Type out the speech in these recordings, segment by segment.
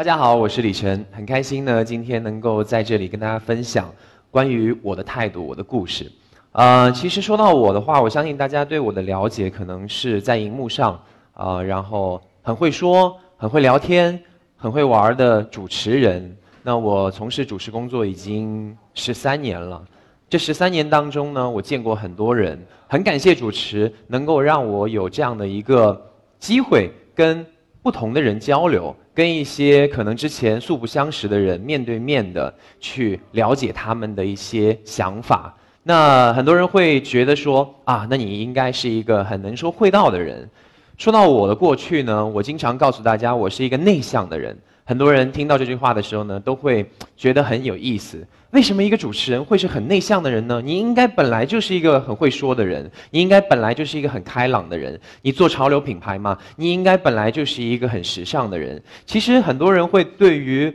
大家好，我是李晨，很开心呢，今天能够在这里跟大家分享关于我的态度、我的故事。呃，其实说到我的话，我相信大家对我的了解可能是在荧幕上，啊，然后很会说、很会聊天、很会玩的主持人。那我从事主持工作已经十三年了，这十三年当中呢，我见过很多人，很感谢主持能够让我有这样的一个机会跟。不同的人交流，跟一些可能之前素不相识的人面对面的去了解他们的一些想法。那很多人会觉得说啊，那你应该是一个很能说会道的人。说到我的过去呢，我经常告诉大家，我是一个内向的人。很多人听到这句话的时候呢，都会觉得很有意思。为什么一个主持人会是很内向的人呢？你应该本来就是一个很会说的人，你应该本来就是一个很开朗的人。你做潮流品牌嘛，你应该本来就是一个很时尚的人。其实很多人会对于。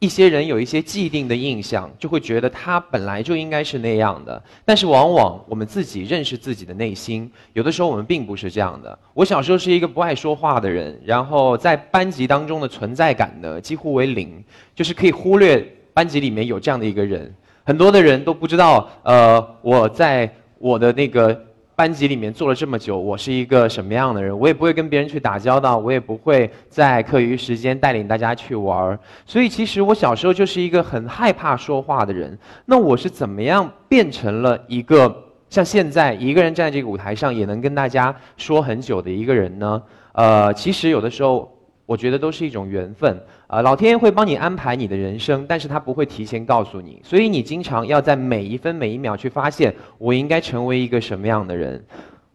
一些人有一些既定的印象，就会觉得他本来就应该是那样的。但是往往我们自己认识自己的内心，有的时候我们并不是这样的。我小时候是一个不爱说话的人，然后在班级当中的存在感呢几乎为零，就是可以忽略班级里面有这样的一个人。很多的人都不知道，呃，我在我的那个。班级里面做了这么久，我是一个什么样的人？我也不会跟别人去打交道，我也不会在课余时间带领大家去玩儿。所以其实我小时候就是一个很害怕说话的人。那我是怎么样变成了一个像现在一个人站在这个舞台上也能跟大家说很久的一个人呢？呃，其实有的时候。我觉得都是一种缘分，啊，老天爷会帮你安排你的人生，但是他不会提前告诉你，所以你经常要在每一分每一秒去发现我应该成为一个什么样的人。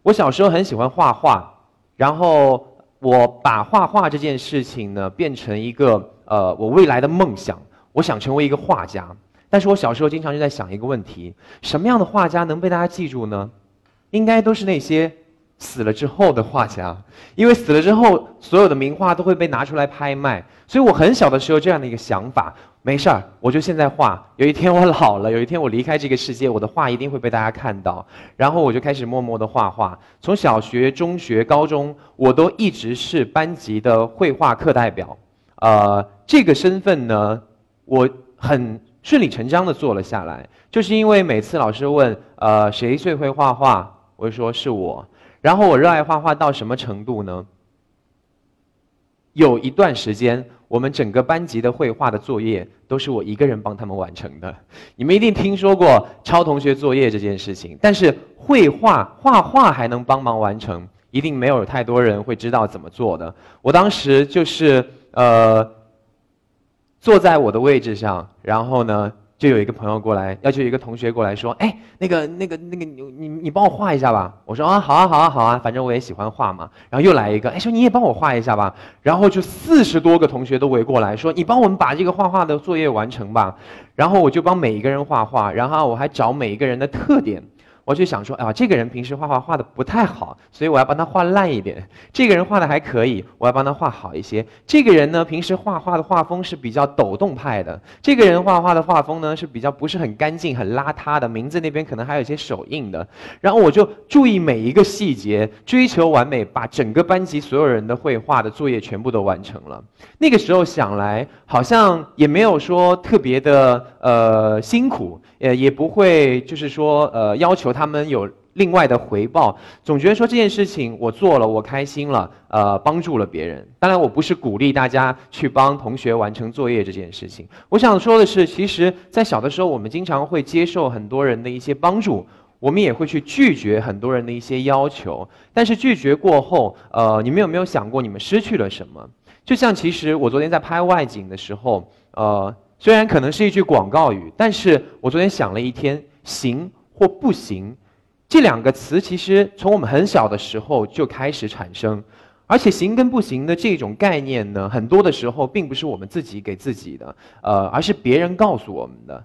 我小时候很喜欢画画，然后我把画画这件事情呢变成一个呃我未来的梦想，我想成为一个画家。但是我小时候经常就在想一个问题：什么样的画家能被大家记住呢？应该都是那些。死了之后的画家，因为死了之后，所有的名画都会被拿出来拍卖，所以我很小的时候这样的一个想法，没事儿，我就现在画。有一天我老了，有一天我离开这个世界，我的画一定会被大家看到。然后我就开始默默的画画。从小学、中学、高中，我都一直是班级的绘画课代表。呃，这个身份呢，我很顺理成章的做了下来，就是因为每次老师问，呃，谁最会画画，我就说是我。然后我热爱画画到什么程度呢？有一段时间，我们整个班级的绘画的作业都是我一个人帮他们完成的。你们一定听说过抄同学作业这件事情，但是绘画画画还能帮忙完成，一定没有太多人会知道怎么做的。我当时就是呃，坐在我的位置上，然后呢。就有一个朋友过来，要求一个同学过来说：“哎，那个、那个、那个，你你你帮我画一下吧。”我说：“啊，好啊，好啊，好啊，反正我也喜欢画嘛。”然后又来一个，哎，说你也帮我画一下吧。然后就四十多个同学都围过来说：“你帮我们把这个画画的作业完成吧。”然后我就帮每一个人画画，然后我还找每一个人的特点。我就想说，啊，这个人平时画画画的不太好，所以我要帮他画烂一点。这个人画的还可以，我要帮他画好一些。这个人呢，平时画画的画风是比较抖动派的。这个人画画的画风呢，是比较不是很干净、很邋遢的。名字那边可能还有一些手印的。然后我就注意每一个细节，追求完美，把整个班级所有人的绘画的作业全部都完成了。那个时候想来，好像也没有说特别的呃辛苦。呃，也不会，就是说，呃，要求他们有另外的回报。总觉得说这件事情我做了，我开心了，呃，帮助了别人。当然，我不是鼓励大家去帮同学完成作业这件事情。我想说的是，其实，在小的时候，我们经常会接受很多人的一些帮助，我们也会去拒绝很多人的一些要求。但是拒绝过后，呃，你们有没有想过，你们失去了什么？就像其实我昨天在拍外景的时候，呃。虽然可能是一句广告语，但是我昨天想了一天，行或不行，这两个词其实从我们很小的时候就开始产生，而且行跟不行的这种概念呢，很多的时候并不是我们自己给自己的，呃，而是别人告诉我们的。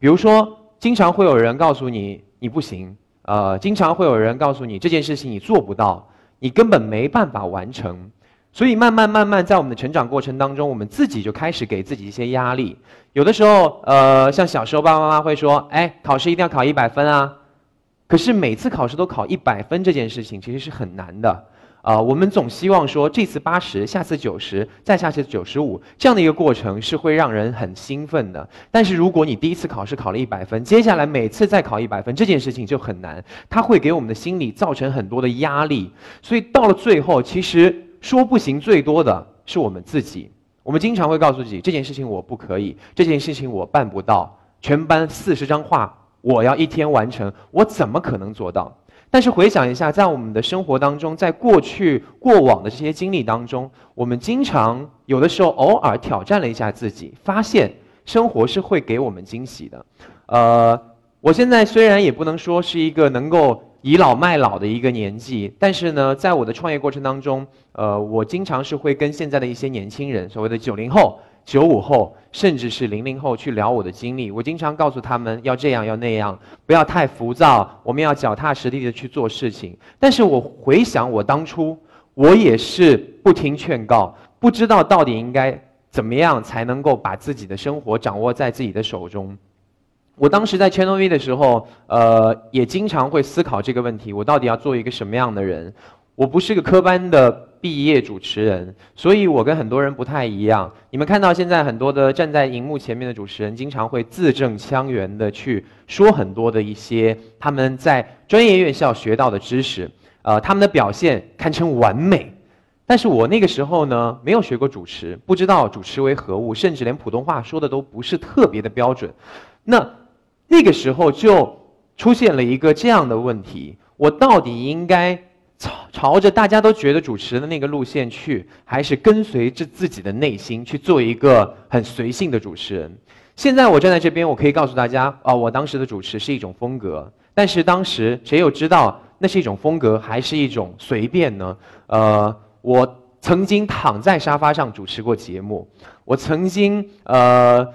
比如说，经常会有人告诉你你不行，呃，经常会有人告诉你这件事情你做不到，你根本没办法完成。所以慢慢慢慢，在我们的成长过程当中，我们自己就开始给自己一些压力。有的时候，呃，像小时候，爸爸妈妈会说：“哎，考试一定要考一百分啊。”可是每次考试都考一百分这件事情，其实是很难的。啊，我们总希望说这次八十，下次九十，再下次九十五，这样的一个过程是会让人很兴奋的。但是如果你第一次考试考了一百分，接下来每次再考一百分，这件事情就很难，它会给我们的心理造成很多的压力。所以到了最后，其实说不行最多的是我们自己。我们经常会告诉自己，这件事情我不可以，这件事情我办不到。全班四十张画，我要一天完成，我怎么可能做到？但是回想一下，在我们的生活当中，在过去过往的这些经历当中，我们经常有的时候偶尔挑战了一下自己，发现生活是会给我们惊喜的。呃，我现在虽然也不能说是一个能够倚老卖老的一个年纪，但是呢，在我的创业过程当中，呃，我经常是会跟现在的一些年轻人，所谓的九零后。九五后，甚至是零零后去聊我的经历，我经常告诉他们要这样要那样，不要太浮躁，我们要脚踏实地的去做事情。但是我回想我当初，我也是不听劝告，不知道到底应该怎么样才能够把自己的生活掌握在自己的手中。我当时在 Channel V 的时候，呃，也经常会思考这个问题：我到底要做一个什么样的人？我不是个科班的。毕业主持人，所以我跟很多人不太一样。你们看到现在很多的站在荧幕前面的主持人，经常会字正腔圆的去说很多的一些他们在专业院校学到的知识，呃，他们的表现堪称完美。但是我那个时候呢，没有学过主持，不知道主持为何物，甚至连普通话说的都不是特别的标准。那那个时候就出现了一个这样的问题：我到底应该？朝朝着大家都觉得主持人的那个路线去，还是跟随着自己的内心去做一个很随性的主持人？现在我站在这边，我可以告诉大家，啊，我当时的主持是一种风格。但是当时谁又知道那是一种风格，还是一种随便呢？呃，我曾经躺在沙发上主持过节目，我曾经呃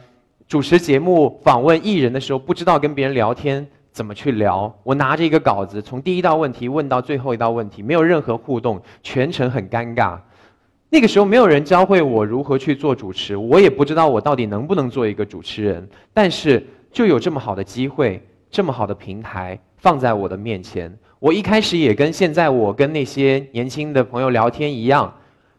主持节目访问艺人的时候，不知道跟别人聊天。怎么去聊？我拿着一个稿子，从第一道问题问到最后一道问题，没有任何互动，全程很尴尬。那个时候没有人教会我如何去做主持，我也不知道我到底能不能做一个主持人。但是就有这么好的机会，这么好的平台放在我的面前，我一开始也跟现在我跟那些年轻的朋友聊天一样，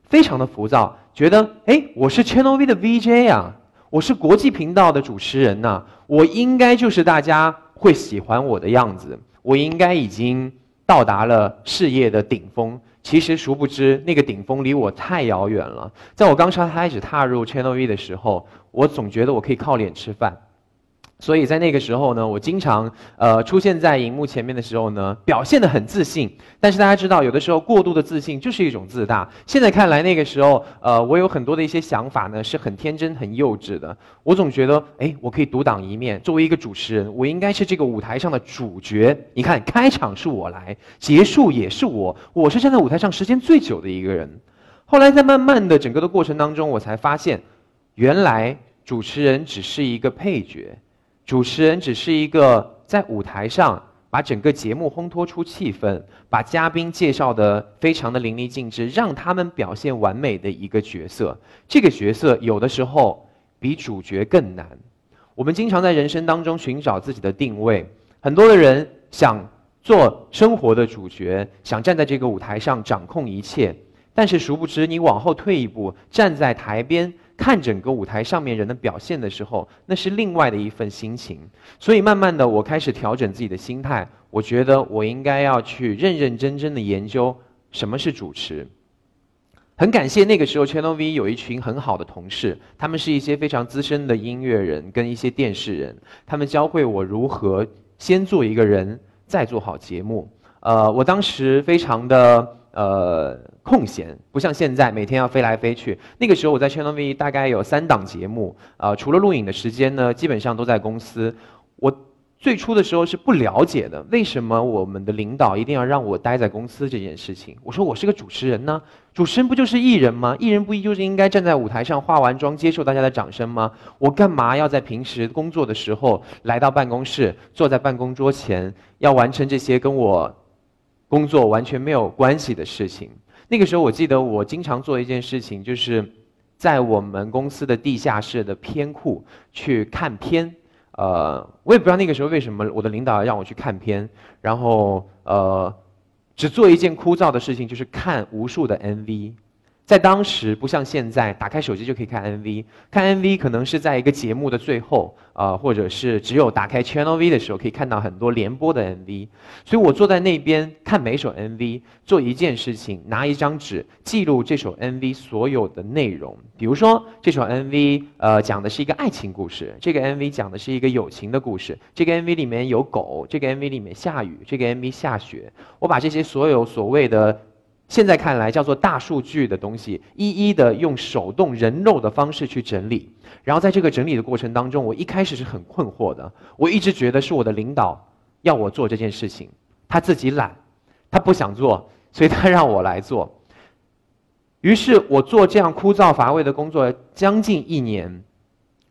非常的浮躁，觉得哎，我是 Channel V 的 VJ 啊，我是国际频道的主持人呐，我应该就是大家。会喜欢我的样子，我应该已经到达了事业的顶峰。其实殊不知，那个顶峰离我太遥远了。在我刚刚开始踏入 Channel V 的时候，我总觉得我可以靠脸吃饭。所以在那个时候呢，我经常呃出现在荧幕前面的时候呢，表现得很自信。但是大家知道，有的时候过度的自信就是一种自大。现在看来，那个时候呃，我有很多的一些想法呢，是很天真、很幼稚的。我总觉得，哎，我可以独当一面。作为一个主持人，我应该是这个舞台上的主角。你看，开场是我来，结束也是我，我是站在舞台上时间最久的一个人。后来在慢慢的整个的过程当中，我才发现，原来主持人只是一个配角。主持人只是一个在舞台上把整个节目烘托出气氛，把嘉宾介绍的非常的淋漓尽致，让他们表现完美的一个角色。这个角色有的时候比主角更难。我们经常在人生当中寻找自己的定位，很多的人想做生活的主角，想站在这个舞台上掌控一切，但是殊不知你往后退一步，站在台边。看整个舞台上面人的表现的时候，那是另外的一份心情。所以慢慢的，我开始调整自己的心态。我觉得我应该要去认认真真的研究什么是主持。很感谢那个时候 Channel V 有一群很好的同事，他们是一些非常资深的音乐人跟一些电视人，他们教会我如何先做一个人，再做好节目。呃，我当时非常的。呃，空闲不像现在每天要飞来飞去。那个时候我在 Channel V 大概有三档节目，啊，除了录影的时间呢，基本上都在公司。我最初的时候是不了解的，为什么我们的领导一定要让我待在公司这件事情？我说我是个主持人呢，主持人不就是艺人吗？艺人不就是应该站在舞台上化完妆接受大家的掌声吗？我干嘛要在平时工作的时候来到办公室，坐在办公桌前，要完成这些跟我？工作完全没有关系的事情。那个时候，我记得我经常做一件事情，就是在我们公司的地下室的片库去看片。呃，我也不知道那个时候为什么我的领导让我去看片，然后呃。只做一件枯燥的事情，就是看无数的 MV。在当时不像现在，打开手机就可以看 MV。看 MV 可能是在一个节目的最后，啊，或者是只有打开 Channel V 的时候可以看到很多连播的 MV。所以我坐在那边看每首 MV，做一件事情，拿一张纸记录这首 MV 所有的内容。比如说这首 MV，呃，讲的是一个爱情故事；这个 MV 讲的是一个友情的故事；这个 MV 里面有狗；这个 MV 里面下雨；这个 MV 下雪。我把这些所有所谓的。现在看来叫做大数据的东西，一一的用手动人肉的方式去整理，然后在这个整理的过程当中，我一开始是很困惑的，我一直觉得是我的领导要我做这件事情，他自己懒，他不想做，所以他让我来做。于是我做这样枯燥乏味的工作将近一年，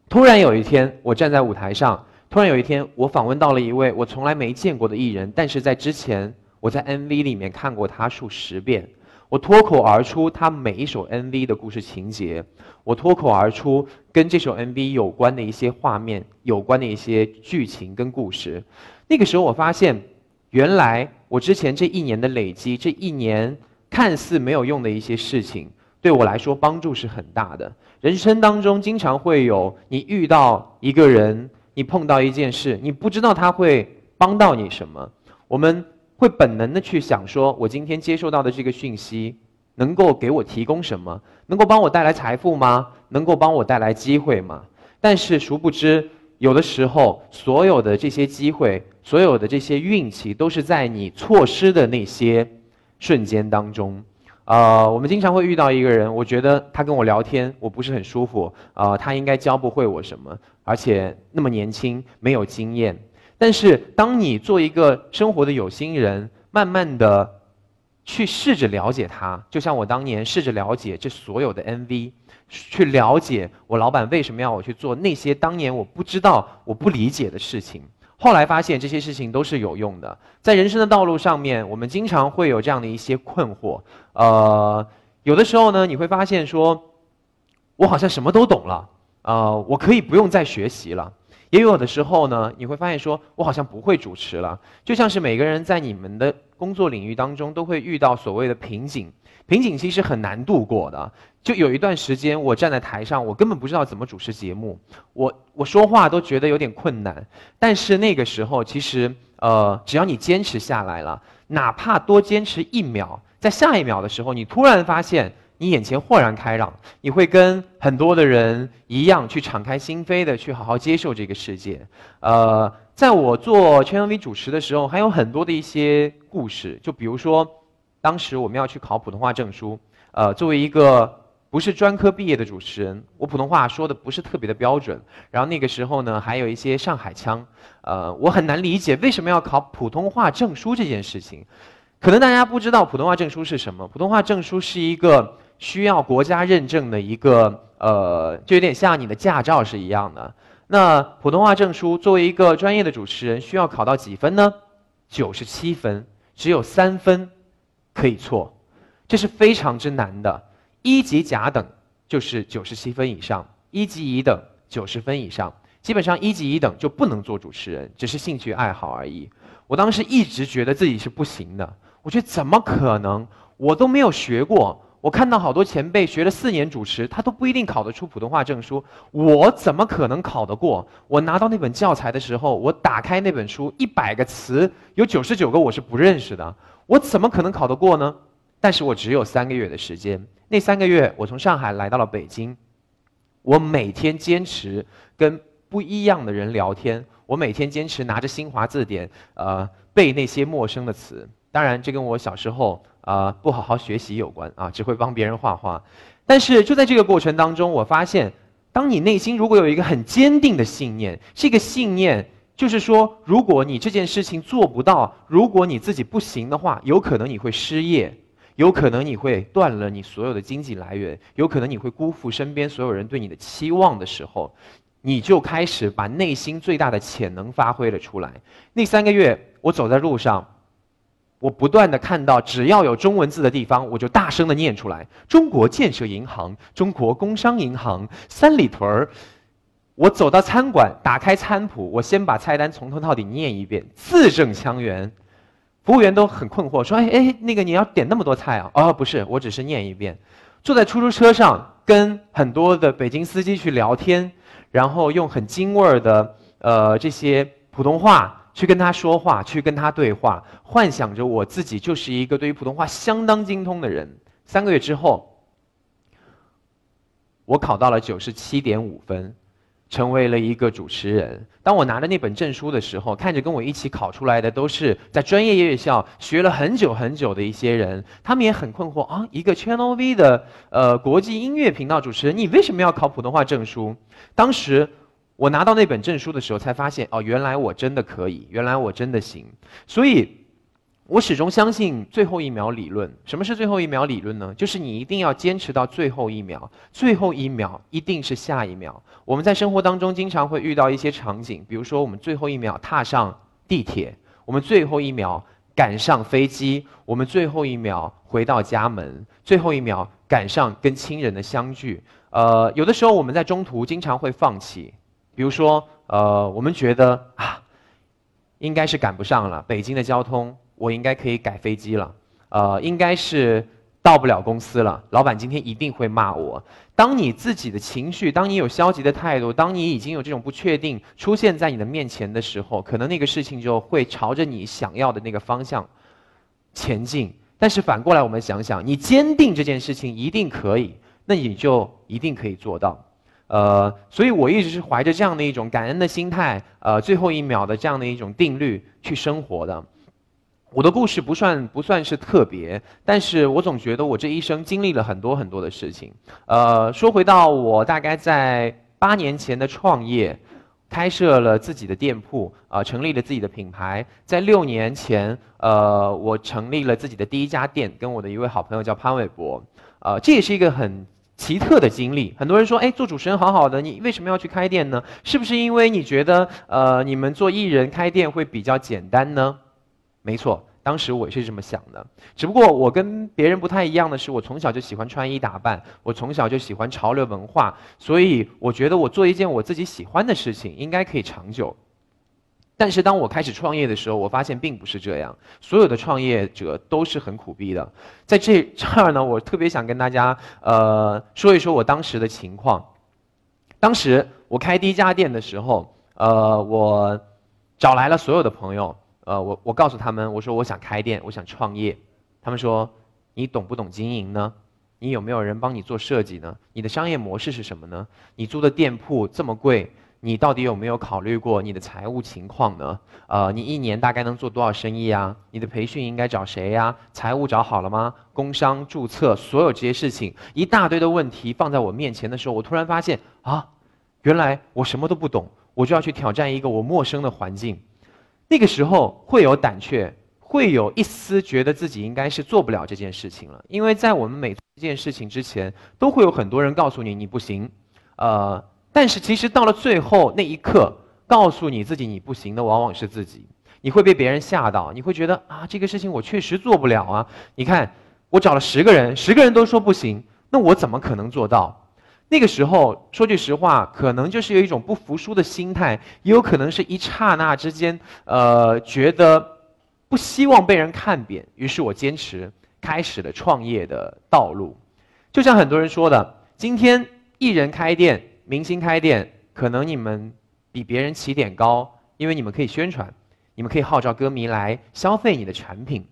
突然有一天，我站在舞台上，突然有一天，我访问到了一位我从来没见过的艺人，但是在之前。我在 MV 里面看过他数十遍，我脱口而出他每一首 MV 的故事情节，我脱口而出跟这首 MV 有关的一些画面、有关的一些剧情跟故事。那个时候我发现，原来我之前这一年的累积，这一年看似没有用的一些事情，对我来说帮助是很大的。人生当中经常会有你遇到一个人，你碰到一件事，你不知道他会帮到你什么。我们。会本能的去想说，我今天接受到的这个讯息，能够给我提供什么？能够帮我带来财富吗？能够帮我带来机会吗？但是殊不知，有的时候，所有的这些机会，所有的这些运气，都是在你错失的那些瞬间当中。呃，我们经常会遇到一个人，我觉得他跟我聊天，我不是很舒服。呃，他应该教不会我什么，而且那么年轻，没有经验。但是，当你做一个生活的有心人，慢慢的去试着了解他，就像我当年试着了解这所有的 MV，去了解我老板为什么要我去做那些当年我不知道、我不理解的事情。后来发现这些事情都是有用的。在人生的道路上面，我们经常会有这样的一些困惑。呃，有的时候呢，你会发现说，我好像什么都懂了，呃，我可以不用再学习了。也有的时候呢，你会发现说，我好像不会主持了。就像是每个人在你们的工作领域当中都会遇到所谓的瓶颈，瓶颈其实很难度过的。就有一段时间，我站在台上，我根本不知道怎么主持节目，我我说话都觉得有点困难。但是那个时候，其实呃，只要你坚持下来了，哪怕多坚持一秒，在下一秒的时候，你突然发现。你眼前豁然开朗，你会跟很多的人一样去敞开心扉的去好好接受这个世界。呃，在我做全 V 主持的时候，还有很多的一些故事。就比如说，当时我们要去考普通话证书，呃，作为一个不是专科毕业的主持人，我普通话说的不是特别的标准。然后那个时候呢，还有一些上海腔，呃，我很难理解为什么要考普通话证书这件事情。可能大家不知道普通话证书是什么，普通话证书是一个。需要国家认证的一个，呃，就有点像你的驾照是一样的。那普通话证书作为一个专业的主持人，需要考到几分呢？九十七分，只有三分可以错，这是非常之难的。一级甲等就是九十七分以上，一级乙等九十分以上。基本上一级乙等就不能做主持人，只是兴趣爱好而已。我当时一直觉得自己是不行的，我觉得怎么可能？我都没有学过。我看到好多前辈学了四年主持，他都不一定考得出普通话证书。我怎么可能考得过？我拿到那本教材的时候，我打开那本书，一百个词有九十九个我是不认识的。我怎么可能考得过呢？但是我只有三个月的时间，那三个月我从上海来到了北京，我每天坚持跟不一样的人聊天，我每天坚持拿着新华字典，呃，背那些陌生的词。当然，这跟我小时候。啊，不好好学习有关啊，只会帮别人画画。但是就在这个过程当中，我发现，当你内心如果有一个很坚定的信念，这个信念就是说，如果你这件事情做不到，如果你自己不行的话，有可能你会失业，有可能你会断了你所有的经济来源，有可能你会辜负身边所有人对你的期望的时候，你就开始把内心最大的潜能发挥了出来。那三个月，我走在路上。我不断的看到，只要有中文字的地方，我就大声的念出来：中国建设银行、中国工商银行、三里屯儿。我走到餐馆，打开餐谱，我先把菜单从头到底念一遍，字正腔圆。服务员都很困惑，说：“哎哎，那个你要点那么多菜啊？”哦，不是，我只是念一遍。坐在出租车上，跟很多的北京司机去聊天，然后用很京味儿的呃这些普通话去跟他说话，去跟他对话，幻想着我自己就是一个对于普通话相当精通的人。三个月之后，我考到了九十七点五分。成为了一个主持人。当我拿着那本证书的时候，看着跟我一起考出来的都是在专业院校学了很久很久的一些人，他们也很困惑啊，一个 Channel V 的呃国际音乐频道主持人，你为什么要考普通话证书？当时我拿到那本证书的时候，才发现哦，原来我真的可以，原来我真的行。所以。我始终相信最后一秒理论。什么是最后一秒理论呢？就是你一定要坚持到最后一秒，最后一秒一定是下一秒。我们在生活当中经常会遇到一些场景，比如说我们最后一秒踏上地铁，我们最后一秒赶上飞机，我们最后一秒回到家门，最后一秒赶上跟亲人的相聚。呃，有的时候我们在中途经常会放弃，比如说，呃，我们觉得啊，应该是赶不上了，北京的交通。我应该可以改飞机了，呃，应该是到不了公司了。老板今天一定会骂我。当你自己的情绪，当你有消极的态度，当你已经有这种不确定出现在你的面前的时候，可能那个事情就会朝着你想要的那个方向前进。但是反过来，我们想想，你坚定这件事情一定可以，那你就一定可以做到。呃，所以我一直是怀着这样的一种感恩的心态，呃，最后一秒的这样的一种定律去生活的。我的故事不算不算是特别，但是我总觉得我这一生经历了很多很多的事情。呃，说回到我大概在八年前的创业，开设了自己的店铺，啊，成立了自己的品牌。在六年前，呃，我成立了自己的第一家店，跟我的一位好朋友叫潘玮柏。呃，这也是一个很奇特的经历。很多人说，哎，做主持人好好的，你为什么要去开店呢？是不是因为你觉得，呃，你们做艺人开店会比较简单呢？没错，当时我也是这么想的。只不过我跟别人不太一样的是，我从小就喜欢穿衣打扮，我从小就喜欢潮流文化，所以我觉得我做一件我自己喜欢的事情应该可以长久。但是当我开始创业的时候，我发现并不是这样。所有的创业者都是很苦逼的。在这这儿呢，我特别想跟大家呃说一说我当时的情况。当时我开第一家店的时候，呃，我找来了所有的朋友。呃，我我告诉他们，我说我想开店，我想创业。他们说，你懂不懂经营呢？你有没有人帮你做设计呢？你的商业模式是什么呢？你租的店铺这么贵，你到底有没有考虑过你的财务情况呢？呃，你一年大概能做多少生意啊？你的培训应该找谁呀？财务找好了吗？工商注册，所有这些事情，一大堆的问题放在我面前的时候，我突然发现啊，原来我什么都不懂，我就要去挑战一个我陌生的环境。那个时候会有胆怯，会有一丝觉得自己应该是做不了这件事情了，因为在我们每做一件事情之前，都会有很多人告诉你你不行，呃，但是其实到了最后那一刻，告诉你自己你不行的往往是自己，你会被别人吓到，你会觉得啊这个事情我确实做不了啊，你看我找了十个人，十个人都说不行，那我怎么可能做到？那个时候，说句实话，可能就是有一种不服输的心态，也有可能是一刹那之间，呃，觉得不希望被人看扁，于是我坚持开始了创业的道路。就像很多人说的，今天一人开店、明星开店，可能你们比别人起点高，因为你们可以宣传，你们可以号召歌迷来消费你的产品。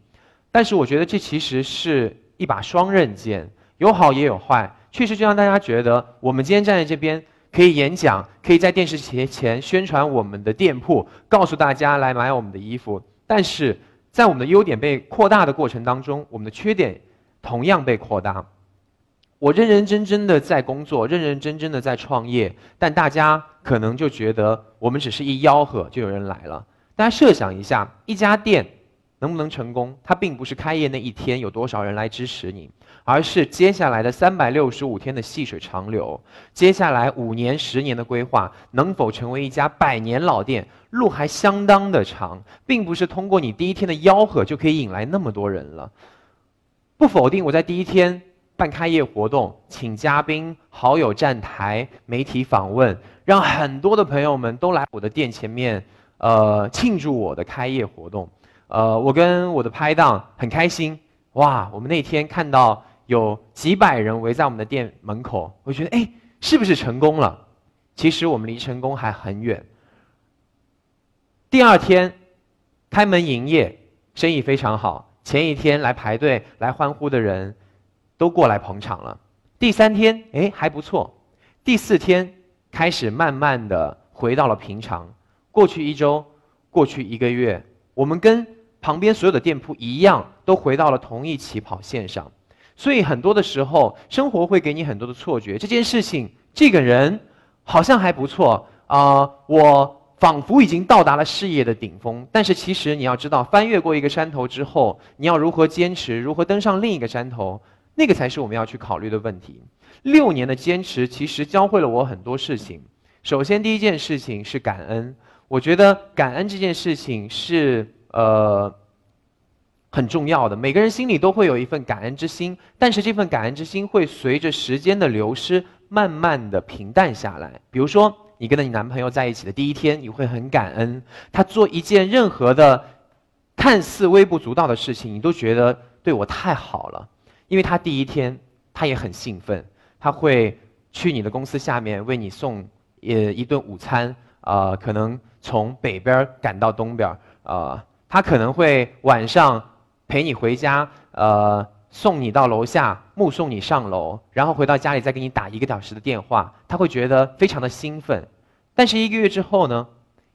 但是我觉得这其实是一把双刃剑，有好也有坏。确实，就让大家觉得，我们今天站在这边可以演讲，可以在电视前前宣传我们的店铺，告诉大家来买我们的衣服。但是在我们的优点被扩大的过程当中，我们的缺点同样被扩大。我认认真真的在工作，认认真真的在创业，但大家可能就觉得我们只是一吆喝就有人来了。大家设想一下，一家店能不能成功？它并不是开业那一天有多少人来支持你。而是接下来的三百六十五天的细水长流，接下来五年、十年的规划能否成为一家百年老店，路还相当的长，并不是通过你第一天的吆喝就可以引来那么多人了。不否定我在第一天办开业活动，请嘉宾、好友站台、媒体访问，让很多的朋友们都来我的店前面，呃，庆祝我的开业活动。呃，我跟我的拍档很开心，哇，我们那天看到有几百人围在我们的店门口，我觉得哎，是不是成功了？其实我们离成功还很远。第二天开门营业，生意非常好。前一天来排队来欢呼的人，都过来捧场了。第三天，哎，还不错。第四天开始慢慢的回到了平常。过去一周，过去一个月，我们跟旁边所有的店铺一样，都回到了同一起跑线上。所以很多的时候，生活会给你很多的错觉。这件事情，这个人。好像还不错啊，我仿佛已经到达了事业的顶峰。但是其实你要知道，翻越过一个山头之后，你要如何坚持，如何登上另一个山头，那个才是我们要去考虑的问题。六年的坚持，其实教会了我很多事情。首先，第一件事情是感恩。我觉得感恩这件事情是呃很重要的。每个人心里都会有一份感恩之心，但是这份感恩之心会随着时间的流失。慢慢的平淡下来。比如说，你跟你男朋友在一起的第一天，你会很感恩他做一件任何的看似微不足道的事情，你都觉得对我太好了。因为他第一天，他也很兴奋，他会去你的公司下面为你送呃一顿午餐，啊，可能从北边赶到东边，啊，他可能会晚上陪你回家，呃。送你到楼下，目送你上楼，然后回到家里再给你打一个小时的电话，他会觉得非常的兴奋。但是一个月之后呢？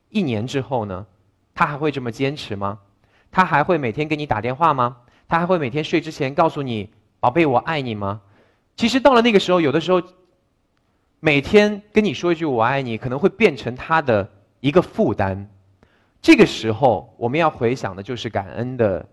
一年之后呢？他还会这么坚持吗？他还会每天给你打电话吗？他还会每天睡之前告诉你“宝贝，我爱你”吗？其实到了那个时候，有的时候，每天跟你说一句“我爱你”，可能会变成他的一个负担。这个时候，我们要回想的就是感恩的。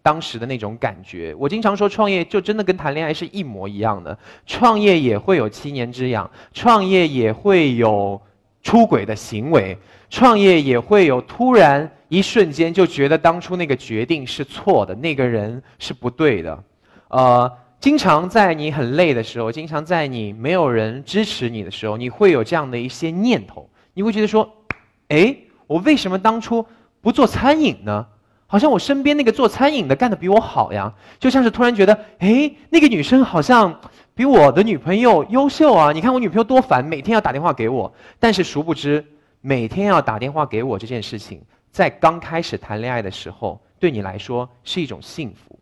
当时的那种感觉，我经常说，创业就真的跟谈恋爱是一模一样的。创业也会有七年之痒，创业也会有出轨的行为，创业也会有突然一瞬间就觉得当初那个决定是错的，那个人是不对的。呃，经常在你很累的时候，经常在你没有人支持你的时候，你会有这样的一些念头，你会觉得说，哎，我为什么当初不做餐饮呢？好像我身边那个做餐饮的干的比我好呀，就像是突然觉得，哎，那个女生好像比我的女朋友优秀啊！你看我女朋友多烦，每天要打电话给我。但是殊不知，每天要打电话给我这件事情，在刚开始谈恋爱的时候，对你来说是一种幸福。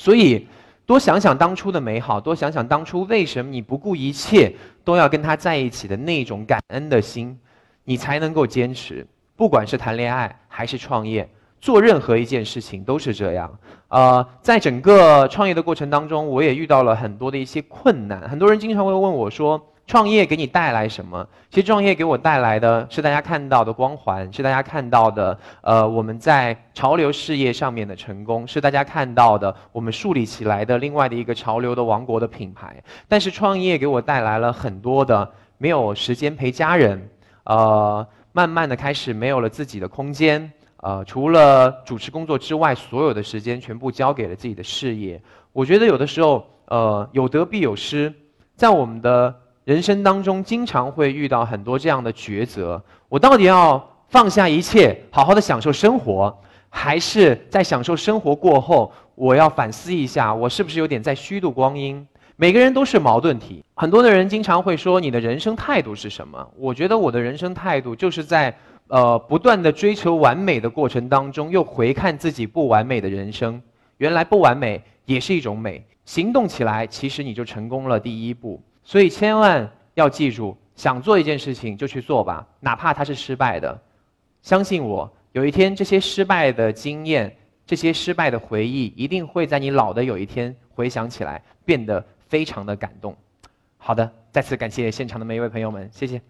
所以，多想想当初的美好，多想想当初为什么你不顾一切都要跟他在一起的那种感恩的心，你才能够坚持。不管是谈恋爱还是创业。做任何一件事情都是这样，呃，在整个创业的过程当中，我也遇到了很多的一些困难。很多人经常会问我说：“创业给你带来什么？”其实创业给我带来的是大家看到的光环，是大家看到的，呃，我们在潮流事业上面的成功，是大家看到的我们树立起来的另外的一个潮流的王国的品牌。但是创业给我带来了很多的没有时间陪家人，呃，慢慢的开始没有了自己的空间。呃，除了主持工作之外，所有的时间全部交给了自己的事业。我觉得有的时候，呃，有得必有失，在我们的人生当中，经常会遇到很多这样的抉择。我到底要放下一切，好好的享受生活，还是在享受生活过后，我要反思一下，我是不是有点在虚度光阴？每个人都是矛盾体。很多的人经常会说，你的人生态度是什么？我觉得我的人生态度就是在。呃，不断的追求完美的过程当中，又回看自己不完美的人生，原来不完美也是一种美。行动起来，其实你就成功了第一步。所以千万要记住，想做一件事情就去做吧，哪怕它是失败的。相信我，有一天这些失败的经验，这些失败的回忆，一定会在你老的有一天回想起来，变得非常的感动。好的，再次感谢现场的每一位朋友们，谢谢。